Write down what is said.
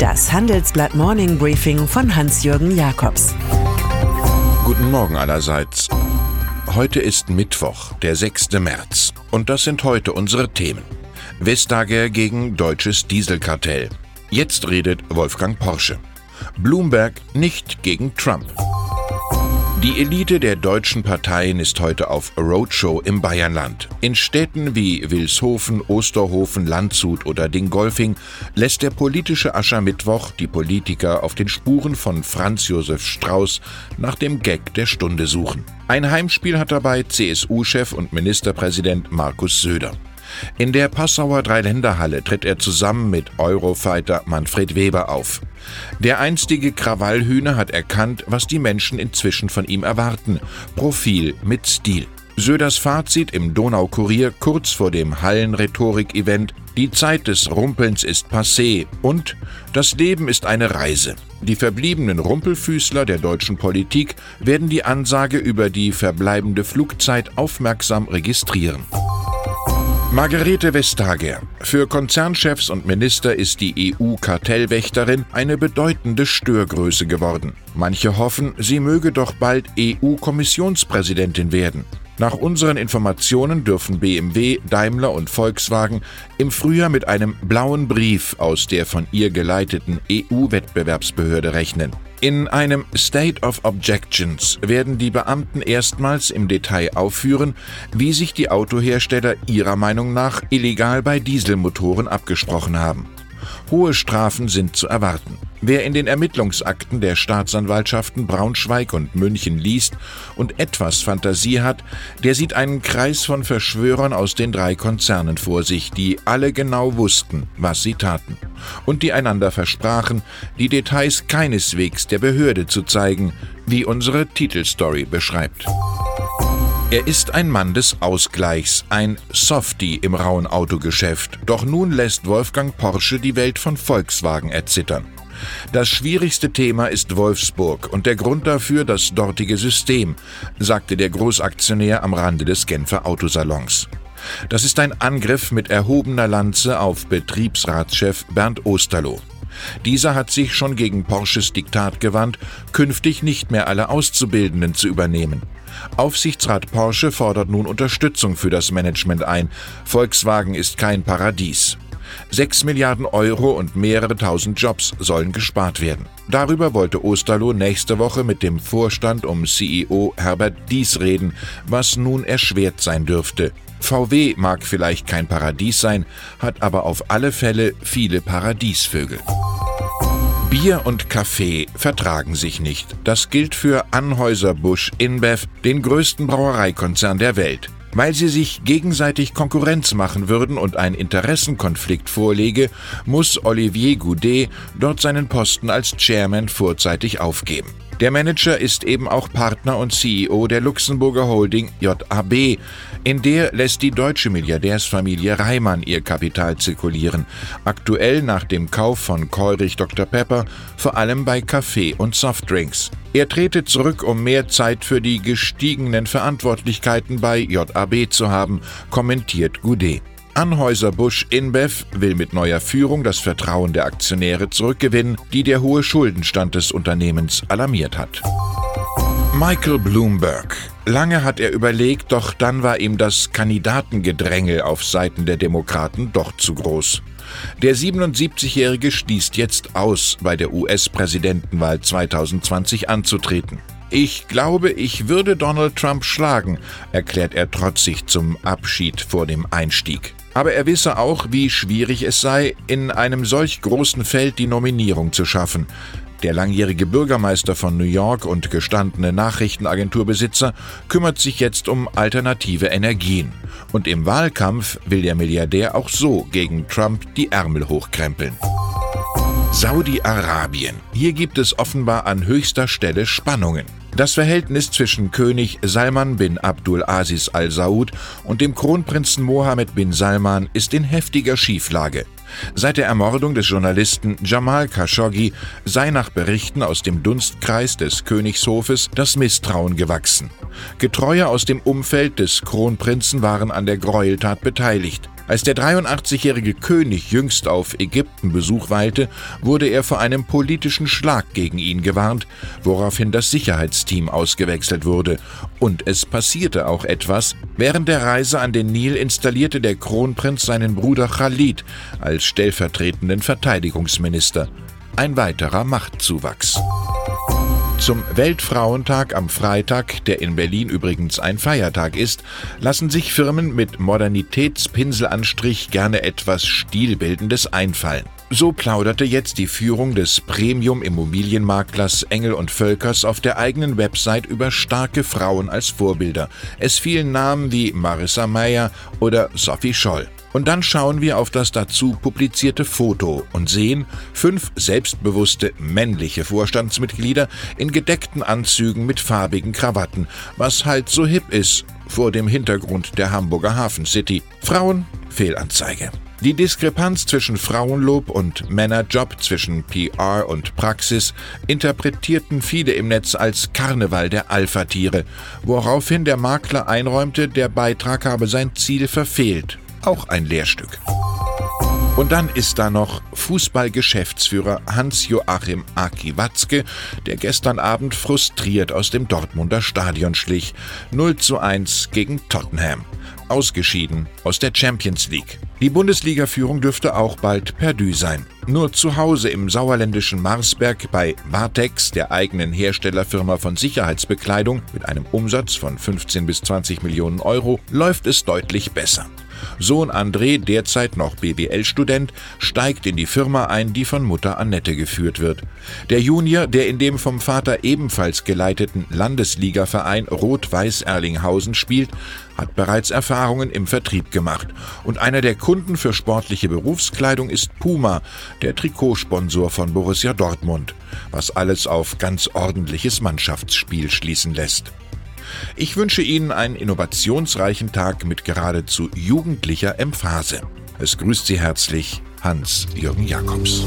Das Handelsblatt Morning Briefing von Hans-Jürgen Jakobs. Guten Morgen allerseits. Heute ist Mittwoch, der 6. März. Und das sind heute unsere Themen. Vestager gegen deutsches Dieselkartell. Jetzt redet Wolfgang Porsche. Bloomberg nicht gegen Trump. Die Elite der deutschen Parteien ist heute auf Roadshow im Bayernland. In Städten wie Wilshofen, Osterhofen, Landshut oder Dingolfing lässt der politische Aschermittwoch die Politiker auf den Spuren von Franz Josef Strauß nach dem Gag der Stunde suchen. Ein Heimspiel hat dabei CSU-Chef und Ministerpräsident Markus Söder. In der Passauer Dreiländerhalle tritt er zusammen mit Eurofighter Manfred Weber auf. Der einstige Krawallhühner hat erkannt, was die Menschen inzwischen von ihm erwarten. Profil mit Stil. Söders Fazit im Donaukurier kurz vor dem Hallenrhetorik-Event Die Zeit des Rumpelns ist passé und Das Leben ist eine Reise. Die verbliebenen Rumpelfüßler der deutschen Politik werden die Ansage über die verbleibende Flugzeit aufmerksam registrieren. Margarete Vestager. Für Konzernchefs und Minister ist die EU-Kartellwächterin eine bedeutende Störgröße geworden. Manche hoffen, sie möge doch bald EU-Kommissionspräsidentin werden. Nach unseren Informationen dürfen BMW, Daimler und Volkswagen im Frühjahr mit einem blauen Brief aus der von ihr geleiteten EU-Wettbewerbsbehörde rechnen. In einem State of Objections werden die Beamten erstmals im Detail aufführen, wie sich die Autohersteller ihrer Meinung nach illegal bei Dieselmotoren abgesprochen haben. Hohe Strafen sind zu erwarten. Wer in den Ermittlungsakten der Staatsanwaltschaften Braunschweig und München liest und etwas Fantasie hat, der sieht einen Kreis von Verschwörern aus den drei Konzernen vor sich, die alle genau wussten, was sie taten und die einander versprachen, die Details keineswegs der Behörde zu zeigen, wie unsere Titelstory beschreibt. Er ist ein Mann des Ausgleichs, ein Softie im rauen Autogeschäft. Doch nun lässt Wolfgang Porsche die Welt von Volkswagen erzittern. Das schwierigste Thema ist Wolfsburg und der Grund dafür das dortige System, sagte der Großaktionär am Rande des Genfer Autosalons. Das ist ein Angriff mit erhobener Lanze auf Betriebsratschef Bernd Osterloh. Dieser hat sich schon gegen Porsches Diktat gewandt, künftig nicht mehr alle Auszubildenden zu übernehmen. Aufsichtsrat Porsche fordert nun Unterstützung für das Management ein. Volkswagen ist kein Paradies. Sechs Milliarden Euro und mehrere tausend Jobs sollen gespart werden. Darüber wollte Osterloh nächste Woche mit dem Vorstand um CEO Herbert Dies reden, was nun erschwert sein dürfte. VW mag vielleicht kein Paradies sein, hat aber auf alle Fälle viele Paradiesvögel. Bier und Kaffee vertragen sich nicht. Das gilt für Anhäuser-Busch InBev, den größten Brauereikonzern der Welt. Weil sie sich gegenseitig Konkurrenz machen würden und ein Interessenkonflikt vorlege, muss Olivier Goudet dort seinen Posten als Chairman vorzeitig aufgeben. Der Manager ist eben auch Partner und CEO der Luxemburger Holding JAB. In der lässt die deutsche Milliardärsfamilie Reimann ihr Kapital zirkulieren. Aktuell nach dem Kauf von Keurich Dr. Pepper, vor allem bei Kaffee und Softdrinks. Er trete zurück, um mehr Zeit für die gestiegenen Verantwortlichkeiten bei JAB zu haben, kommentiert Goudet. Anhäuser-Busch InBev will mit neuer Führung das Vertrauen der Aktionäre zurückgewinnen, die der hohe Schuldenstand des Unternehmens alarmiert hat. Michael Bloomberg. Lange hat er überlegt, doch dann war ihm das Kandidatengedränge auf Seiten der Demokraten doch zu groß. Der 77-Jährige schließt jetzt aus, bei der US-Präsidentenwahl 2020 anzutreten. Ich glaube, ich würde Donald Trump schlagen, erklärt er trotzig zum Abschied vor dem Einstieg. Aber er wisse auch, wie schwierig es sei, in einem solch großen Feld die Nominierung zu schaffen. Der langjährige Bürgermeister von New York und gestandene Nachrichtenagenturbesitzer kümmert sich jetzt um alternative Energien. Und im Wahlkampf will der Milliardär auch so gegen Trump die Ärmel hochkrempeln. Saudi-Arabien. Hier gibt es offenbar an höchster Stelle Spannungen. Das Verhältnis zwischen König Salman bin Abdul Aziz al Saud und dem Kronprinzen Mohammed bin Salman ist in heftiger Schieflage. Seit der Ermordung des Journalisten Jamal Khashoggi sei nach Berichten aus dem Dunstkreis des Königshofes das Misstrauen gewachsen. Getreue aus dem Umfeld des Kronprinzen waren an der Gräueltat beteiligt. Als der 83-jährige König jüngst auf Ägypten-Besuch weilte, wurde er vor einem politischen Schlag gegen ihn gewarnt, woraufhin das Sicherheitsteam ausgewechselt wurde. Und es passierte auch etwas. Während der Reise an den Nil installierte der Kronprinz seinen Bruder Khalid als stellvertretenden Verteidigungsminister. Ein weiterer Machtzuwachs. Zum Weltfrauentag am Freitag, der in Berlin übrigens ein Feiertag ist, lassen sich Firmen mit Modernitätspinselanstrich gerne etwas Stilbildendes einfallen. So plauderte jetzt die Führung des Premium-Immobilienmaklers Engel und Völkers auf der eigenen Website über starke Frauen als Vorbilder. Es fielen Namen wie Marissa Meyer oder Sophie Scholl. Und dann schauen wir auf das dazu publizierte Foto und sehen fünf selbstbewusste männliche Vorstandsmitglieder in gedeckten Anzügen mit farbigen Krawatten, was halt so hip ist vor dem Hintergrund der Hamburger Hafen City. Frauen Fehlanzeige. Die Diskrepanz zwischen Frauenlob und Männerjob, zwischen PR und Praxis, interpretierten viele im Netz als Karneval der Alpha-Tiere, woraufhin der Makler einräumte, der Beitrag habe sein Ziel verfehlt auch ein Lehrstück. Und dann ist da noch Fußballgeschäftsführer Hans-Joachim Aki Watzke, der gestern Abend frustriert aus dem Dortmunder Stadion schlich. 0 zu 1 gegen Tottenham. Ausgeschieden aus der Champions League. Die Bundesliga-Führung dürfte auch bald perdu sein. Nur zu Hause im sauerländischen Marsberg bei Vartex, der eigenen Herstellerfirma von Sicherheitsbekleidung mit einem Umsatz von 15 bis 20 Millionen Euro, läuft es deutlich besser. Sohn André, derzeit noch BWL-Student, steigt in die Firma ein, die von Mutter Annette geführt wird. Der Junior, der in dem vom Vater ebenfalls geleiteten Landesligaverein Rot-Weiß Erlinghausen spielt, hat bereits Erfahrungen im Vertrieb gemacht. Und einer der Kunden für sportliche Berufskleidung ist Puma, der Trikotsponsor von Borussia Dortmund, was alles auf ganz ordentliches Mannschaftsspiel schließen lässt. Ich wünsche Ihnen einen innovationsreichen Tag mit geradezu jugendlicher Emphase. Es grüßt Sie herzlich Hans-Jürgen Jakobs.